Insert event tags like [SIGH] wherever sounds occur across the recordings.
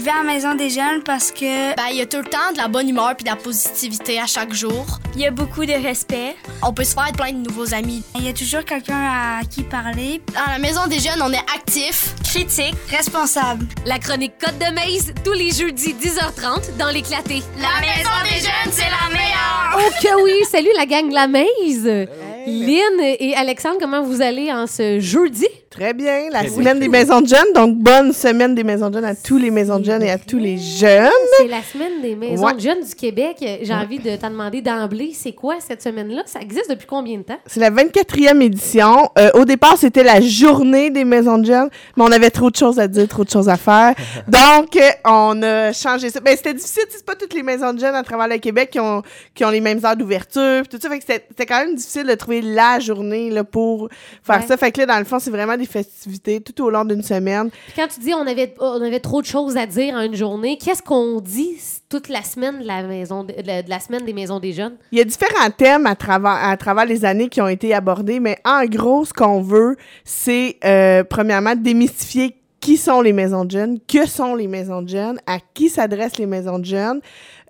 Je vais à la maison des jeunes parce que Ben, il y a tout le temps de la bonne humeur puis de la positivité à chaque jour. il y a beaucoup de respect. On peut se faire plein de nouveaux amis. Il y a toujours quelqu'un à qui parler. Dans la maison des jeunes, on est actif. Critique, responsable. La chronique Côte de Maze, tous les jeudis 10h30 dans l'éclaté. La maison des jeunes, c'est la meilleure! Oh que oui! Salut la gang de la Maze! Lynn et Alexandre, comment vous allez en ce jeudi? Très bien, la Très semaine des maisons de jeunes. Donc, bonne semaine des maisons de jeunes à tous les maisons de jeunes et à tous les jeunes. C'est la semaine des maisons Ouais. de jeunes du Québec. J'ai envie de t'en demander d'emblée, c'est quoi cette semaine-là? Ça existe depuis combien de temps? C'est la 24e édition. Euh, au départ, c'était la journée des maisons de jeunes, mais on avait trop de choses à dire, trop de choses à faire. [LAUGHS] Donc, on a changé ça. Ben, c'était difficile, c'est pas toutes les maisons de jeunes à travers le Québec qui ont, qui ont les mêmes heures d'ouverture, tout ça. Fait que c'était c'était quand même difficile de trouver la journée, là, pour faire Ouais. ça. Fait que là, dans le fond, c'est vraiment festivités tout au long d'une semaine. Puis quand tu dis on avait, on avait trop de choses à dire en une journée, qu'est-ce qu'on dit toute la semaine de la, maison de la semaine des maisons des jeunes? Il y a différents thèmes à travers, à travers les années qui ont été abordés, mais en gros, ce qu'on veut, c'est euh, premièrement démystifier qui sont les maisons de jeunes, que sont les maisons de jeunes, à qui s'adressent les maisons de jeunes,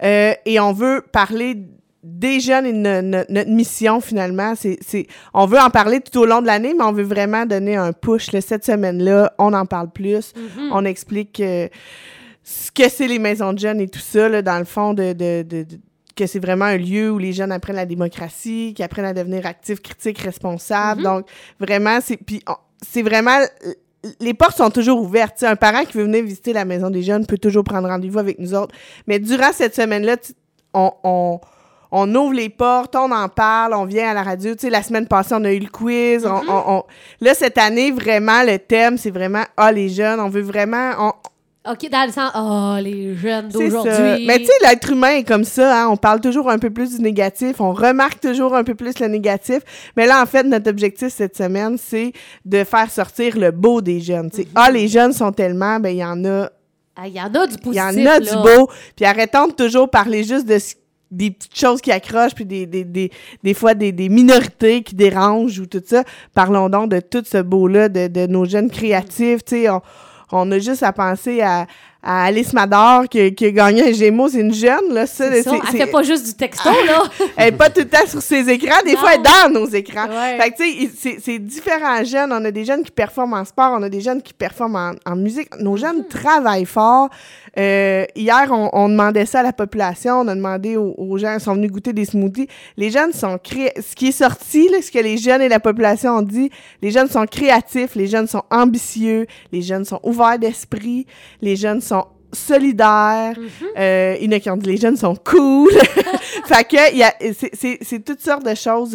euh, et on veut parler des jeunes et no- no- notre mission finalement, c'est, c'est, on veut en parler tout au long de l'année, mais on veut vraiment donner un push. là. cette semaine-là, on en parle plus, on explique euh, ce que c'est les maisons de jeunes et tout ça, là, dans le fond, de, de, de- de- que c'est vraiment un lieu où les jeunes apprennent la démocratie, qui apprennent à devenir actifs, critiques, responsables. Donc, vraiment, c'est... Puis, on- c'est vraiment... Les portes sont toujours ouvertes. Un parent qui veut venir visiter la maison des jeunes peut toujours prendre rendez-vous avec nous autres. Mais durant cette semaine-là, on... on on ouvre les portes, on en parle, on vient à la radio. Tu sais, la semaine passée, on a eu le quiz. on- on, on- Là, cette année, vraiment, le thème, c'est vraiment, ah, les jeunes, on veut vraiment, on, OK, dans le sens, oh, les jeunes d'aujourd'hui. Mais tu sais, l'être humain est comme ça. Hein? On parle toujours un peu plus du négatif. On remarque toujours un peu plus le négatif. Mais là, en fait, notre objectif cette semaine, c'est de faire sortir le beau des jeunes. Tu sais, Ah, les jeunes sont tellement... Ben, il y en a... Ah, Il y en a du positif. Il y en a là. du beau. Puis arrêtons de toujours parler juste de ce- des petites choses qui accrochent, puis des, des, des, des fois des, des minorités qui dérangent ou tout ça. Parlons donc de tout ce beau-là, de, de nos jeunes créatifs. On, on a juste à penser à, à Alice Mador qui, qui a gagné un Gémeaux. C'est une jeune, là. Ça, C'est ça. Elle fait pas juste du texto, là. [LAUGHS] elle est pas tout le temps sur ses écrans, des Non. fois elle est dans nos écrans. Ouais. Fait que tu sais, c'est- c'est différents jeunes. On a des jeunes qui performent en sport, on a des jeunes qui performent en, en musique. Nos jeunes travaillent fort. Euh, hier, on, on demandait ça à la population, on a demandé aux, aux gens, ils sont venus goûter des smoothies. Les jeunes sont cré... Ce qui est sorti, là, ce que les jeunes et la population ont dit, les jeunes sont créatifs, les jeunes sont ambitieux, les jeunes sont ouverts d'esprit, les jeunes sont solidaires. Euh, il y en a qui ont dit les jeunes sont cool. [LAUGHS] fait que il y a, c'est, toutes sortes de choses.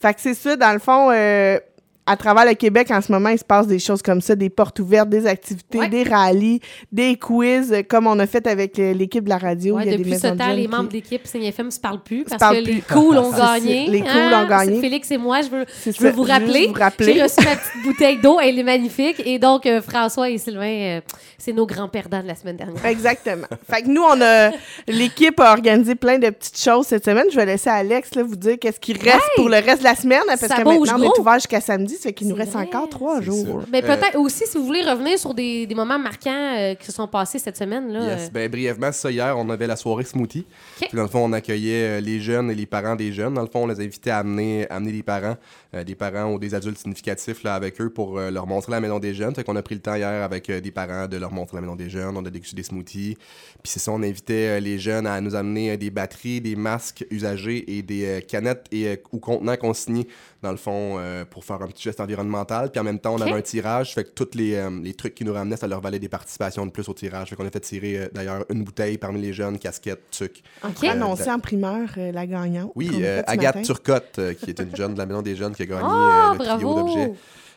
fait que c'est ça, dans le fond, euh, à travers le Québec, en ce moment, il se passe des choses comme ça, des portes ouvertes, des activités, Ouais. des rallyes, des quiz, euh, comme on a fait avec euh, l'équipe de la radio. Ouais, il y a depuis des ce temps, les qui- membres de l'équipe Signe FM se parlent plus parce parlent que les plus. cools ont [LAUGHS] gagné. les cools hein? ont gagné. Félix et moi, je veux, je veux vous rappeler. J'ai reçu ma petite bouteille d'eau, elle est magnifique. Et donc, euh, François et Sylvain, euh, c'est nos grands perdants de la semaine dernière. Exactement. fait que nous, on a. L'équipe a organisé plein de petites choses cette semaine. Je vais laisser Alex là, vous dire qu'est-ce qui reste pour le reste de la semaine. Parce Ça que maintenant, on est ouvert jusqu'à samedi. Ça fait qu'il nous reste vrai, encore trois jours. Mais Euh, peut-être aussi, si vous voulez revenir sur des, des moments marquants euh, qui se sont passés cette semaine. Là, Yes. euh, Ben, brièvement, ça, hier, on avait la soirée smoothie. Puis, dans le fond, on accueillait euh, les jeunes et les parents des jeunes. Dans le fond, on les invitait à amener, amener les parents, euh, des parents ou des adultes significatifs là, avec eux pour euh, leur montrer la maison des jeunes. Fait qu'on a pris le temps hier avec euh, des parents de leur montrer la maison des jeunes. On a dégusté des smoothies. Puis c'est ça, on invitait euh, les jeunes à nous amener euh, des batteries, des masques usagés et des euh, canettes et, euh, ou contenants consignés, dans le fond, euh, pour faire un petit geste environnemental. Puis en même temps, on avait un tirage. Fait que tous les, euh, les trucs qui nous ramenaient, ça leur valait des participations de plus au tirage. Fait qu'on a fait tirer euh, d'ailleurs une bouteille parmi les jeunes, casquettes, tucs. OK. Euh, Annoncé en primeur la gagnante. Oui, Agathe matin. Turcotte, qui est une jeune de la Maison des Jeunes qui a gagné euh, le trio d'objets.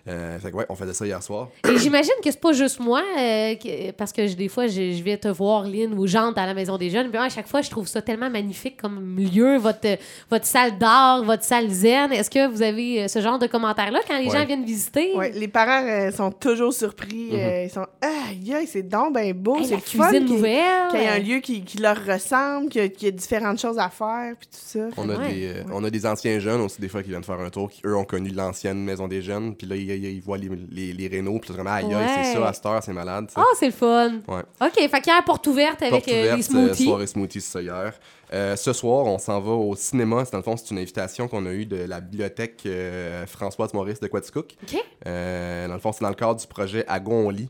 Euh, fait que ouais, on faisait ça hier soir. Et j'imagine que c'est pas juste moi, euh, que- parce que je- des fois, je, je vais te voir, Lynn, ou j'entre à la Maison des Jeunes. Puis à chaque fois, je trouve ça tellement magnifique comme lieu, votre, votre salle d'art, votre salle zen. Est-ce que vous avez euh, ce genre de commentaires-là quand les Ouais. gens viennent visiter? Ouais, les parents euh, sont toujours surpris. euh, ils sont Aïe, aïe, c'est donc ben beau. Hey, c'est cuisine qu'il- nouvelle. Qu'il y ait un lieu qui, qui leur ressemble, qu'il y, a- qu'il y a différentes choses à faire, puis tout ça. On a, Ouais. des, on a des anciens jeunes aussi, des fois, qui viennent faire un tour, qui eux ont connu l'ancienne Maison des Jeunes. Puis là, ils, il voit les, les, les rénaux, puis vraiment, aïe, Ouais. c'est ça, à cette heure, c'est malade. Ah, c'est le fun. Ouais. OK, fait qu'hier, porte ouverte avec Porte euh, ouverte, les euh, smoothies. soirée smoothie, c'est ça hier. Euh, ce soir, on s'en va au cinéma. C'est, Dans le fond, c'est une invitation qu'on a eue de la bibliothèque euh, Françoise Maurice de Quaticook. OK. Euh, dans le fond, c'est dans le cadre du projet Agon on lit.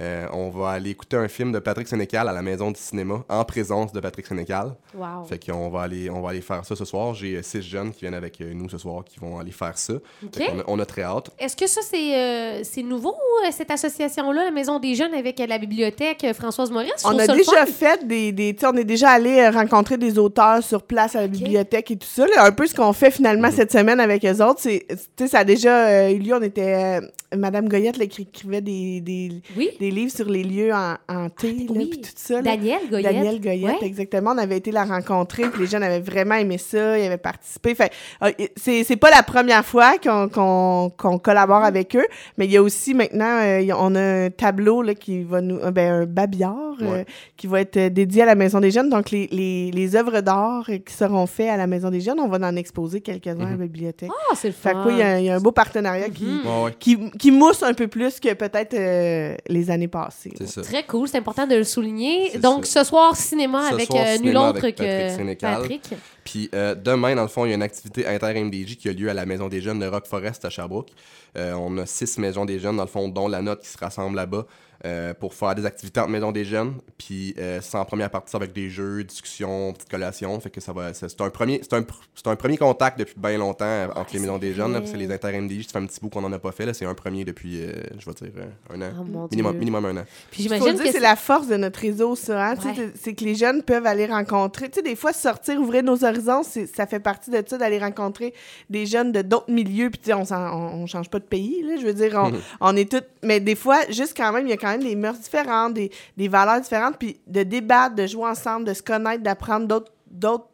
Euh, on va aller écouter un film de Patrick Sénécal à la maison du cinéma, en présence de Patrick Sénécal. Wow. Fait qu'on va aller, on va aller faire ça ce soir. J'ai euh, six jeunes qui viennent avec euh, nous ce soir qui vont aller faire ça. A- on a très hâte. Est-ce que ça, c'est euh, c'est nouveau, cette association-là, la Maison des Jeunes avec euh, la bibliothèque Françoise Maurice? On a déjà fun. fait des, des tu sais, on est déjà allé rencontrer des auteurs sur place à la bibliothèque et tout ça. là. un peu ce qu'on fait finalement Mhm. cette semaine avec eux autres, c'est, tu sais, ça a déjà euh, eu lieu. On était, euh, Madame Goyette là, qui écrivait des, des, Oui. des livres sur les lieux en, en thé, là, Ah, oui. puis tout ça. là. Daniel Goyette. Daniel Goyette, Ouais. exactement. On avait été la rencontrer, puis les jeunes avaient vraiment aimé ça, ils avaient participé. Fait, euh, c'est, c'est pas la première fois qu'on, qu'on, qu'on collabore avec eux, mais il y a aussi maintenant, euh, on a un tableau là, qui va nous, euh, ben, un babillard euh, qui va être dédié à la Maison des Jeunes. Donc, les, les, les œuvres d'art qui seront faites à la Maison des Jeunes, on va en exposer quelques-uns à la bibliothèque. Ah, c'est le Fait fun. que oui, il y a- il y, a un beau partenariat qui, Mhm. Ouais, ouais, qui, qui mousse un peu plus que peut-être euh, les années passées. c'est ça. Très cool, c'est important de le souligner. C'est Donc, ça. ce soir, cinéma Ce avec soir, euh, nul cinéma autre que. Patrick. Puis euh, demain, dans le fond, il y a une activité inter-MDJ qui a lieu à la Maison des Jeunes de Rock Forest à Sherbrooke. Euh, on a six maisons des jeunes, dans le fond, dont la note qui se rassemble là-bas euh, pour faire des activités entre maisons des jeunes. Puis euh, c'est en première partie avec des jeux, discussions, petites collations. Fait que ça va. C'est c'est un premier, c'est un, c'est un premier contact depuis bien longtemps entre les c'est maisons des jeunes. là, parce que vrai. les inter-MDJ, ça fait un petit bout qu'on en a pas fait. là. C'est un premier depuis, euh, je vais dire, euh, un an. Oh minimum, minimum un an. Puis j'imagine que c'est la force de notre réseau, ça. hein. Ouais. c'est- C'est que les jeunes peuvent aller rencontrer. Tu sais, des fois, sortir, ouvrir nos horizons, c'est- ça fait partie de ça, d'aller rencontrer des jeunes de d'autres milieux. Puis, tu sais, on, on, on change pas de pays, là. Je veux dire, on, [LAUGHS] on est tous. Mais des fois, juste quand même, il y a quand même des mœurs différentes, des, des valeurs différentes. Puis, de débattre, de jouer ensemble, de se connaître, d'apprendre d'autres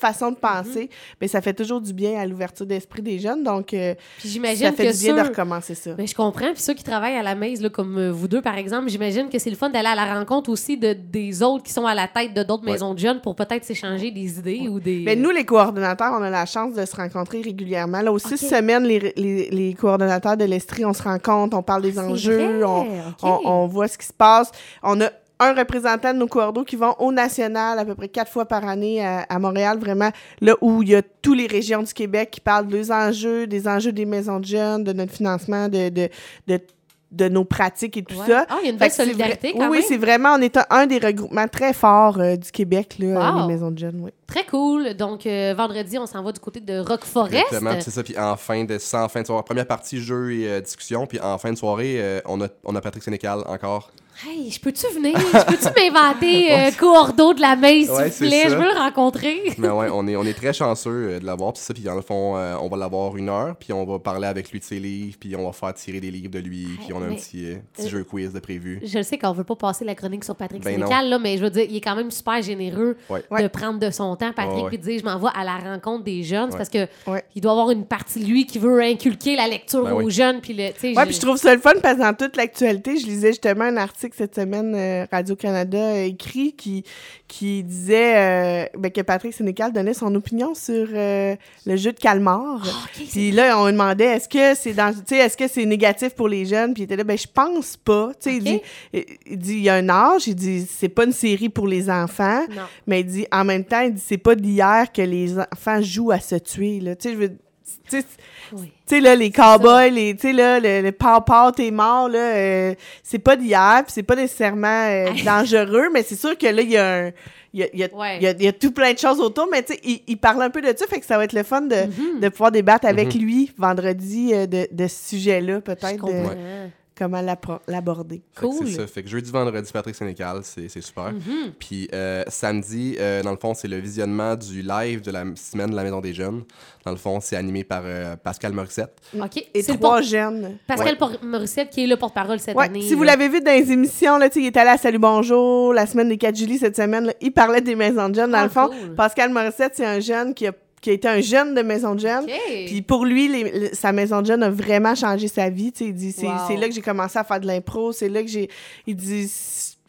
façons de penser, mais ça fait toujours du bien à l'ouverture d'esprit des jeunes. Donc, euh, ça j'imagine fait que du bien ceux- de recommencer ça. Mais je comprends. Puis ceux qui travaillent à la maison, là, comme euh, vous deux, par exemple, j'imagine que c'est le fun d'aller à la rencontre aussi de, des autres qui sont à la tête de d'autres Ouais. maisons de jeunes pour peut-être s'échanger des idées ou des. Mais nous, les coordonnateurs, on a la chance de se rencontrer régulièrement. Là, aux six Ok. semaines, les, les, les coordonnateurs de l'Estrie, on se rencontre, on parle des Ah, enjeux, on, on, on voit ce qui se passe. On a un représentant de nos coordos qui vont au national à peu près quatre fois par année à, à Montréal, vraiment, là où il y a toutes les régions du Québec qui parlent des enjeux, des enjeux des maisons de jeunes, de notre financement, de, de, de, de nos pratiques et tout Ouais. ça. Ah, il y a une belle solidarité quand oui, même. oui, c'est vraiment, on est un, un des regroupements très forts euh, du Québec, là, Wow. les maisons de jeunes, oui. Très cool. Donc, euh, vendredi, on s'en va du côté de Rock Forest. Exactement, c'est ça. Puis en fin de, en fin de soirée, première partie jeu et euh, discussion. Puis en fin de soirée, euh, on, a, on a Patrick Sénécal encore. Hey, je peux-tu venir? Je peux-tu [LAUGHS] m'inventer euh, cordeau de la main, s'il Ouais, vous plaît? Je veux le rencontrer. Mais [LAUGHS] ouais, on est, on est très chanceux euh, de l'avoir. Puis ça, puis dans le fond, euh, on va l'avoir une heure. Puis on va parler avec lui de ses livres. Puis on va faire tirer des livres de lui. Puis on a un petit, euh, petit Euh, jeu quiz de prévu. Je le sais qu'on veut pas passer la chronique sur Patrick Ben Sénécal, là, mais je veux dire, il est quand même super généreux Ouais. de Ouais. prendre de son temps, Patrick, Ouais, ouais. puis de dire je m'en vais à la rencontre des jeunes, parce que Ouais. il doit avoir une partie de lui qui veut inculquer la lecture Ben aux jeunes, puis le, Ouais, je- puis je trouve ça le fun parce que dans toute l'actualité, je lisais justement un article cette semaine, euh, Radio-Canada euh, écrit, qui, qui disait euh, ben, que Patrick Sénécal donnait son opinion sur euh, le jeu de calmar. Ah, Puis là, on lui demandait est-ce que c'est dans, est-ce que c'est négatif pour les jeunes? Puis il était là, ben je pense pas. Tu sais, il dit, il- il dit, il y a un âge, il dit, c'est pas une série pour les enfants, Non. mais il dit, en même temps, il dit, c'est pas d'hier que les enfants jouent à se tuer. Là, tu sais, je veux, tu sais, là, les cowboys, les, tu sais, là, le, le papa, t'es mort, là, euh, c'est pas d'hier, puis c'est pas nécessairement euh, [LAUGHS] dangereux, mais c'est sûr que là, il y a un. Il y a, il y, a, Ouais. il y a- il y a tout plein de choses autour, mais tu sais, il, il parle un peu de ça, fait que ça va être le fun de, Mhm. de pouvoir débattre avec lui vendredi euh, de, de ce sujet-là, Je peut-être, de. Comment l'aborder. Cool. C'est ça. Fait que jeudi, vendredi, Patrick Sénécal, c'est c'est super. Mhm. Puis euh, samedi, euh, dans le fond, c'est le visionnement du live de la semaine de la Maison des Jeunes. Dans le fond, c'est animé par euh, Pascal Morissette. OK. Et trois jeunes. Pascal Morissette qui est le porte-parole cette Ouais, année. si vous l'avez vu dans les émissions, là, il est allé à Salut Bonjour la semaine des 4 juillet cette semaine. là, il parlait des maisons de jeunes. Dans Ah, le fond, cool. Pascal Morissette, c'est un jeune qui a, qui a été un jeune de maison de jeunes. OK. Puis pour lui, les- sa maison de jeunes a vraiment changé sa vie. tu sais. Il dit c'est Wow. c'est là que j'ai commencé à faire de l'impro. C'est là que j'ai. Il dit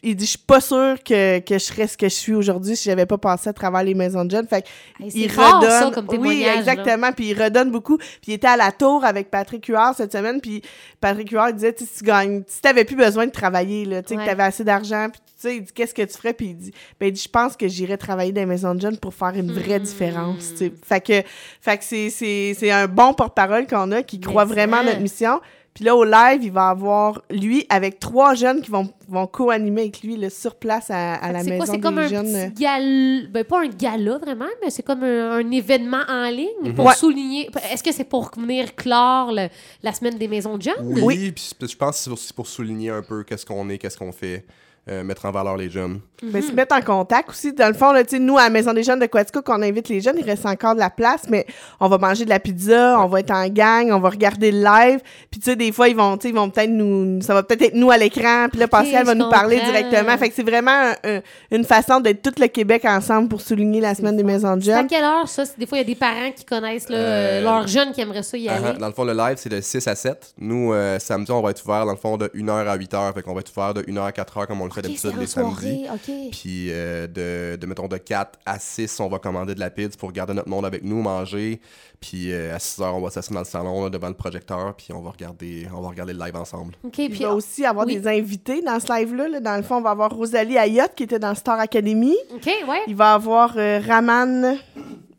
il dit, je suis pas sûr que, que je serais ce que je suis aujourd'hui si j'avais pas passé à travers les maisons de jeunes. Fait Hey, il rare, ça, redonne. comme oui, là. exactement. Puis il redonne beaucoup. Puis il était à la tour avec Patrick Huard cette semaine. Puis Patrick Huard disait, tu si tu gagnes, si t'avais plus besoin de travailler, là, tu sais, Ouais. que t'avais assez d'argent, puis tu sais, il dit, qu'est-ce que tu ferais? Puis il dit, ben, il dit, je pense que j'irais travailler dans les maisons de jeunes pour faire une vraie Hmm. différence, tu sais. Fait que, fait que c'est, c'est, c'est un bon porte-parole qu'on a qui Mais croit vraiment à notre mission. Puis là, au live, il va avoir, lui, avec trois jeunes qui vont, vont co-animer avec lui, là, sur place à, à la C'est maison quoi? C'est des comme un jeunes. euh. petit gala... Ben, pas un gala, vraiment, mais c'est comme un, un événement en ligne Mhm. pour Ouais. souligner... Est-ce que c'est pour venir clore le- la semaine des maisons de jeunes? Oui, puis je pense que c'est aussi pour souligner un peu qu'est-ce qu'on est, qu'est-ce qu'on fait, euh, mettre en valeur les jeunes. Ben, se mettre en contact aussi. Dans le fond, là, tu sais, nous, à la Maison des Jeunes de Quatico, qu'on invite les jeunes, il reste encore de la place, mais on va manger de la pizza, on va être en gang, on va regarder le live. Puis, tu sais, des fois, ils vont, tu sais, ils vont peut-être nous, ça va peut-être être nous à l'écran, puis là, Pascal va nous parler directement. Fait que c'est vraiment un- un- une façon d'être tout le Québec ensemble pour souligner la semaine des Maisons de C'est à Jeunes. quelle heure, ça? Des fois, il y a des parents qui connaissent là, Euh, leurs jeunes qui aimeraient ça y Ah, aller. Dans le fond, le live, c'est de 6 à 7. Nous, euh, samedi, on va être ouvert, dans le fond, de 1h à 8h. Fait qu'on va être ouvert de 1h à 4h, comme on le fait Ok, d'habitude c'est en les samedis. Puis euh, de, de, mettons, de 4 à 6, on va commander de la pizza pour garder notre monde avec nous, manger. Puis euh, à 6 heures, on va s'asseoir dans le salon, là, devant le projecteur, puis on va regarder, on va regarder le live ensemble. OK, Il puis... va aussi avoir oui. des invités dans ce live-là. là. Dans le fond, on va avoir Rosalie Ayotte qui était dans Star Academy. OK, ouais. Il va avoir euh, Raman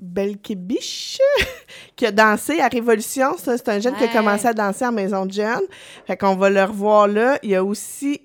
Belkebiche [LAUGHS] qui a dansé à Révolution. Ça, c'est un jeune qui a commencé à danser en maison de jeunes. Fait qu'on va le revoir là. Il y a aussi.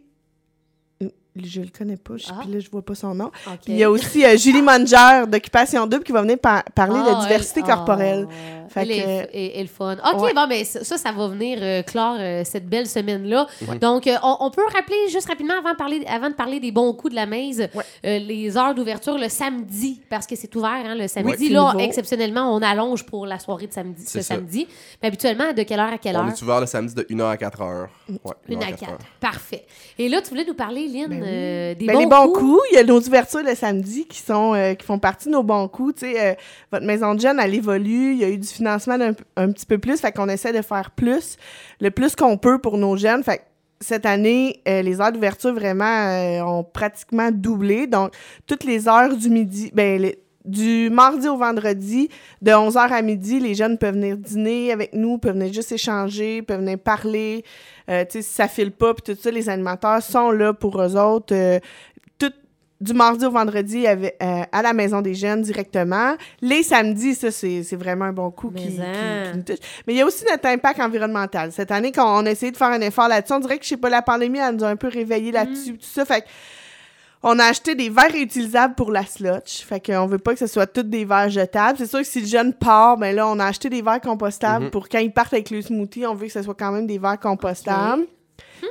Je le connais pas, je, Ah. puis là, je vois pas son nom. Puis il y a aussi euh, Julie Manger d'Occupation Double qui va venir par- parler Ah, de diversité elle- corporelle. ah, Fait elle, que- est, est- est le fun. OK, Ouais. bon, mais ça, ça, ça va venir euh, clore euh, cette belle semaine-là. Donc, euh, on, on peut rappeler juste rapidement, avant de parler, avant de parler des bons coups de la maise, Ouais. euh, les heures d'ouverture le samedi, parce que c'est ouvert hein, le samedi. là, nouveau. exceptionnellement, on allonge pour la soirée de samedi, ce ça. samedi. Mais habituellement, de quelle heure à quelle On heure? est ouvert le samedi de 1h à 4h. Ouais, Une 1h à 4 quatre. heures. Parfait. Et là, tu voulais nous parler, Lynn, Ben. Euh, des Ben, bons les bons coups. coups. il y a nos ouvertures le samedi qui sont euh, qui font partie de nos bons coups. Tu sais, euh, votre maison de jeunes, elle évolue. Il y a eu du financement d'un- un, petit peu plus. Fait qu'on essaie de faire plus, le plus qu'on peut pour nos jeunes. Fait que cette année, euh, les heures d'ouverture vraiment euh, ont pratiquement doublé. Donc, toutes les heures du midi, ben, les- du mardi au vendredi, de 11h à midi, les jeunes peuvent venir dîner avec nous, peuvent venir juste échanger, peuvent venir parler. Euh, tu sais, ça file pas, puis tout ça, les animateurs sont là pour eux autres. Euh, tout, du mardi au vendredi avec, euh, à la Maison des Jeunes directement. Les samedis, ça, c'est vraiment un bon coup qui, qui- hein. qui nous touche. Mais il y a aussi notre impact environnemental. Cette année, quand on a essayé de faire un effort là-dessus, on dirait que, je sais pas, la pandémie, elle nous a un peu réveillés là-dessus, tout ça. Fait que on a acheté des verres réutilisables pour la slotch. Fait qu'on veut pas que ce soit tous des verres jetables. C'est sûr que si le jeune part, ben là, on a acheté des verres compostables Mhm. pour quand ils partent avec le smoothie, on veut que ce soit quand même des verres compostables.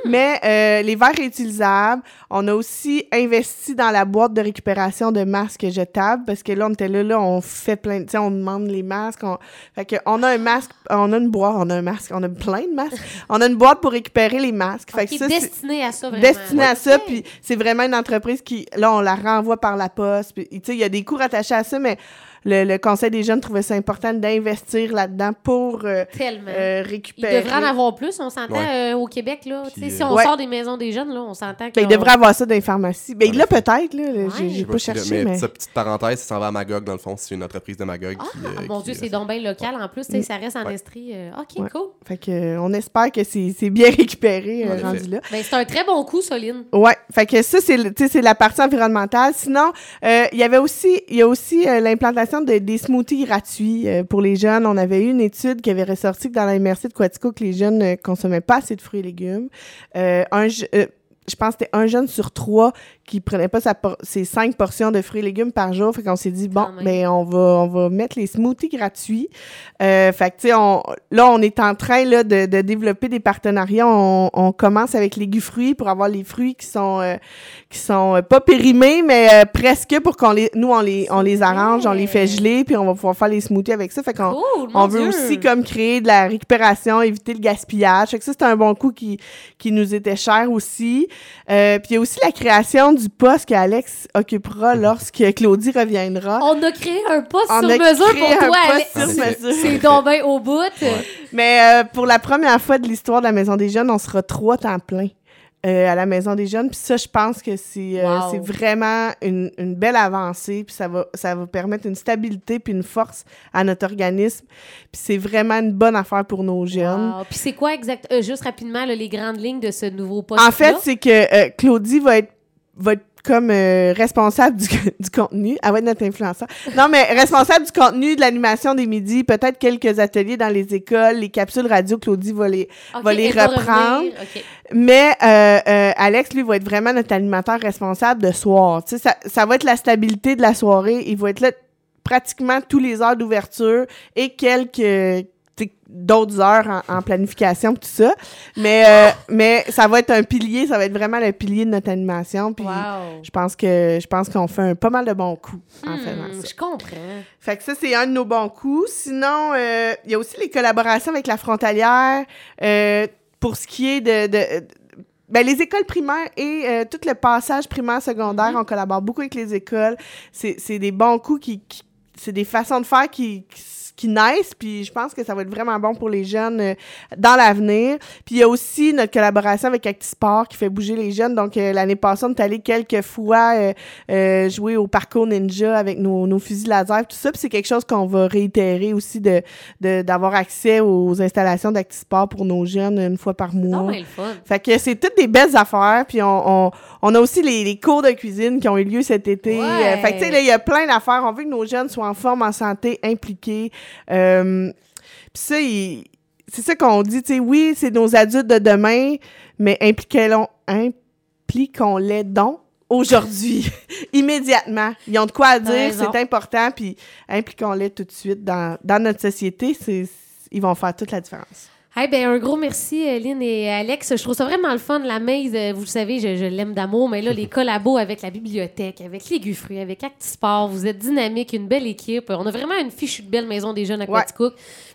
Mais euh, les verres réutilisables, on a aussi investi dans la boîte de récupération de masques jetables parce que là, on était là, là, on fait plein de... Tu sais, on demande les masques. On... Fait que on a un masque, on a une boîte, on a un masque, on a plein de masques. [LAUGHS] on a une boîte pour récupérer les masques. Fait OK, que ça, c'est destiné à ça, vraiment. destiné à ça. Puis c'est vraiment une entreprise qui, là, on la renvoie par la poste. Puis, tu sais, il y a des coûts rattachés à ça, mais le, le Conseil des jeunes trouvait ça important d'investir là-dedans pour euh, euh, Il récupérer. devrait en avoir plus, on s'entend Ouais. euh, au Québec. Là. Puis, si on Ouais. sort des maisons des jeunes, là, on s'entend que. Ben, il devrait avoir ça dans les pharmacies. Ben, il l'a peut-être, là. Ouais. J'ai pas le- cherché, mais... Sa petite parenthèse, ça s'en va à Magog, dans le fond. C'est une entreprise de Magog Ah, qui. euh, mon qui, Dieu, c'est donc bien local en plus. tu sais, Ça reste en Ouais. Estrie. euh, OK, Ouais. cool. Fait que, euh, on espère que c'est c'est bien [LAUGHS] récupéré, rendu là. Ben, c'est un très bon coup, Soline. Ouais, fait que ça c'est le- tu sais, c'est la partie environnementale. Sinon, il y avait aussi il y a aussi euh, de, des smoothies gratuits euh, pour les jeunes. On avait eu une étude qui avait ressorti que dans la MRC de Quatico que les jeunes ne consommaient pas assez de fruits et légumes. Euh, un je- pense que c'était un jeune sur trois qui prenait pas sa ses cinq portions de fruits et légumes par jour. Fait qu'on s'est dit, bon, ben, on va, on va mettre les smoothies gratuits. Euh, fait que, tu sais, on, là, on est en train, là, de, de développer des partenariats. On, on commence avec les fruits pour avoir les fruits qui sont, euh, qui sont euh, pas périmés, mais euh, presque pour qu'on les, nous, on les, on les arrange, on les fait geler, puis on va pouvoir faire les smoothies avec ça. Fait qu'on, Cool, on veut Dieu. aussi comme créer de la récupération, éviter le gaspillage. Fait que ça, c'est un bon coup qui, qui nous était cher aussi. Euh, puis il y a aussi la création du poste qu'Alex occupera lorsque Claudie reviendra. On a créé un poste On sur a mesure créé pour un toi, poste Alex. sur mesure. C'est bien au bout. Mais euh, pour la première fois de l'histoire de la Maison des Jeunes, on sera trois temps plein. Euh, à la Maison des Jeunes. Puis ça, je pense que c'est euh, Wow. vraiment une, une belle avancée. Puis ça va, ça va permettre une stabilité puis une force à notre organisme. Puis c'est vraiment une bonne affaire pour nos jeunes. Wow. Puis c'est quoi exact, euh, juste rapidement, là, les grandes lignes de ce nouveau poste En fait, c'est que euh, Claudie va être, va être comme euh, responsable du, [LAUGHS] du contenu. Va être notre influenceur. Non, mais responsable du contenu, de l'animation des midis, peut-être quelques ateliers dans les écoles, les capsules radio, Claudie va les... va les reprendre. Mais euh, euh, Alex, lui, va être vraiment notre animateur responsable de soir. Tu sais, ça, ça va être la stabilité de la soirée. Il va être là pratiquement tous les heures d'ouverture et quelques d'autres heures en, en planification tout ça. Mais, euh, mais ça va être un pilier, ça va être vraiment le pilier de notre animation. Puis Wow. je pense que je pense qu'on fait un pas mal de bons coups en faisant Hmm, ça. je comprends. Fait que ça, c'est un de nos bons coups. Sinon, euh, il y a aussi les collaborations avec la frontalière euh, pour ce qui est de... de- de- ben, les écoles primaires et euh, tout le passage primaire-secondaire, on collabore beaucoup avec les écoles. C'est c'est des bons coups qui... qui- c'est des façons de faire qui... qui qui naissent, puis je pense que ça va être vraiment bon pour les jeunes euh, dans l'avenir. Puis il y a aussi notre collaboration avec Actisport qui fait bouger les jeunes. Donc euh, l'année passée, on est allé quelques fois euh, euh, jouer au parcours ninja avec nos, nos fusils laser, tout ça. Puis c'est quelque chose qu'on va réitérer aussi de de- d'avoir accès aux installations d'Actisport pour nos jeunes une fois par mois. Non, mais le fun. Fait que c'est toutes des belles affaires. Puis on, on, on a aussi les, les cours de cuisine qui ont eu lieu cet été. Ouais. Euh, fait que tu sais, là, il y a plein d'affaires. On veut que nos jeunes soient en forme, en santé, impliqués. Euh, Puis ça, c'est ça qu'on dit. Tu sais, oui, c'est nos adultes de demain, mais impliquons- impliquons-les donc aujourd'hui, [LAUGHS] immédiatement. Ils ont de quoi à dire, c'est important. Puis impliquons-les tout de suite dans, dans notre société. Ils vont faire toute la différence. Hey, ben, un gros merci, euh, Lynn et Alex. Je trouve ça vraiment le fun. La maze, euh, vous le savez, je, je l'aime d'amour, mais là, les [LAUGHS] collabos avec la bibliothèque, avec les Guffruits, avec Actisport, vous êtes dynamique, une belle équipe. On a vraiment une fichue de belle maison des jeunes à Ouais.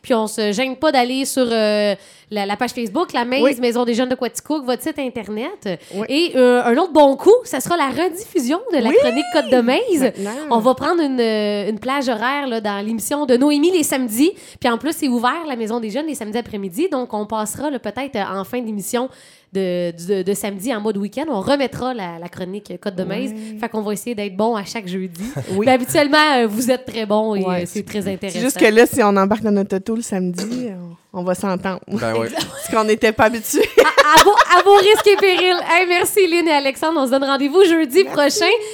Puis on se gêne pas d'aller sur euh, la, la page Facebook, la maze Oui. Maison des jeunes de Quaticook, votre site Internet. Oui. Et euh, un autre bon coup, ça sera la rediffusion de la Oui. chronique Côte de Maze. Maintenant. On va prendre une, euh, une plage horaire là, dans l'émission de Noémie les samedis. Puis en plus, c'est ouvert la Maison des Jeunes les samedis après-midi. Donc, on passera peut-être euh, en fin d'émission de, de, de samedi en mode week-end. On remettra la, la chronique Côte de Maze. Fait qu'on va essayer d'être bon à chaque jeudi. [LAUGHS] Oui. Mais habituellement, euh, vous êtes très bon et Ouais. euh, c'est très intéressant. C'est juste que là, si on embarque dans notre auto le samedi, on, va s'entendre. Ben ouais. [LAUGHS] Parce qu'on n'était pas habitués. à, vos, à vos risques et périls. Hey, merci Lynn et Alexandre. On se donne rendez-vous jeudi prochain.